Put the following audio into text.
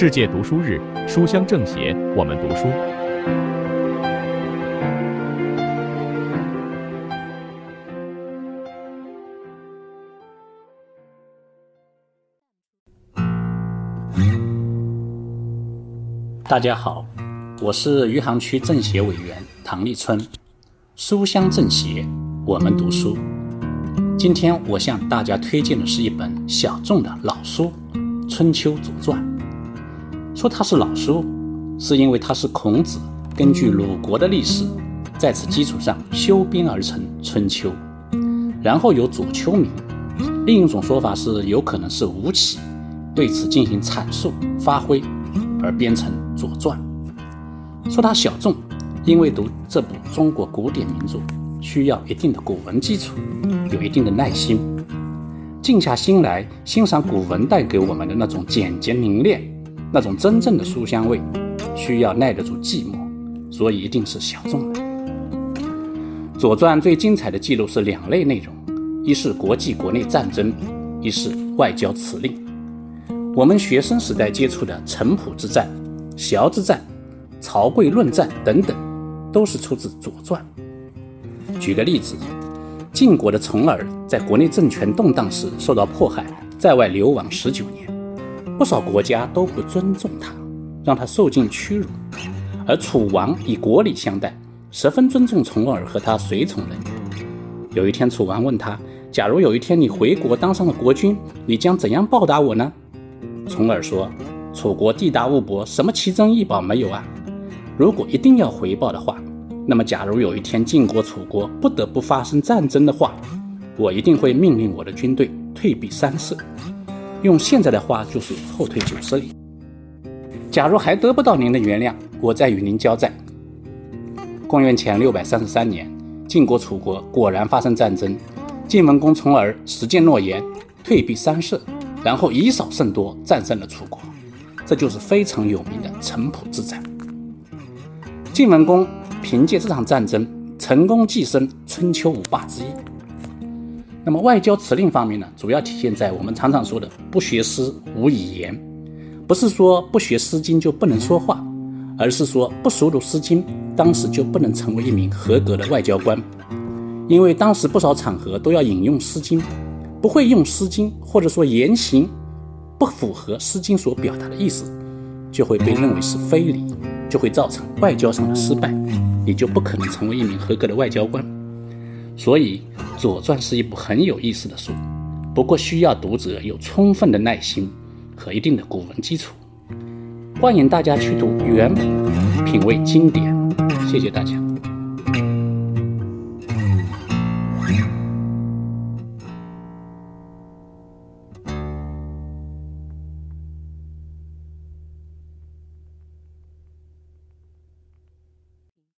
世界读书日，书香政协，我们读书。大家好，我是余杭区政协委员唐立春。书香政协，我们读书。今天我向大家推荐的是一本小众的老书《春秋左传》。说它是老书，是因为它是孔子根据鲁国的历史，在此基础上修编而成《春秋》，然后有左丘明。另一种说法是，有可能是吴起对此进行阐述发挥，而编成《左传》。说它小众，因为读这部中国古典名著需要一定的古文基础，有一定的耐心，静下心来欣赏古文带给我们的那种简洁凝练。那种真正的书香味，需要耐得住寂寞，所以一定是小众的。《左传》最精彩的记录是两类内容：一是国际国内战争，一是外交辞令。我们学生时代接触的城濮之战、崤之战、曹刿论战等等，都是出自《左传》。举个例子，晋国的重耳在国内政权动荡时受到迫害，在外流亡十九年。不少国家都不尊重他，让他受尽屈辱，而楚王以国礼相待，十分尊重重耳和他随从人。有一天，楚王问他：“假如有一天你回国当上了国君，你将怎样报答我呢？”重耳说：“楚国地大物博，什么奇珍异宝没有啊？如果一定要回报的话，那么假如有一天晋国、楚国不得不发生战争的话，我一定会命令我的军队退避三舍。”用现在的话就是后退九十里。假如还得不到您的原谅，我再与您交战。公元前六百三十三年，晋国、楚国果然发生战争。晋文公从而实践诺言，退避三舍，然后以少胜多战胜了楚国。这就是非常有名的城濮之战。晋文公凭借这场战争，成功跻身春秋五霸之一。那么外交辞令方面呢，主要体现在我们常常说的“不学诗，无以言”，不是说不学《诗经》就不能说话，而是说不熟读《诗经》，当时就不能成为一名合格的外交官。因为当时不少场合都要引用《诗经》，不会用《诗经》，或者说言行不符合《诗经》所表达的意思，就会被认为是非礼，就会造成外交上的失败，你就不可能成为一名合格的外交官。所以，《左传》是一部很有意思的书，不过需要读者有充分的耐心和一定的古文基础。欢迎大家去读原品味经典。谢谢大家。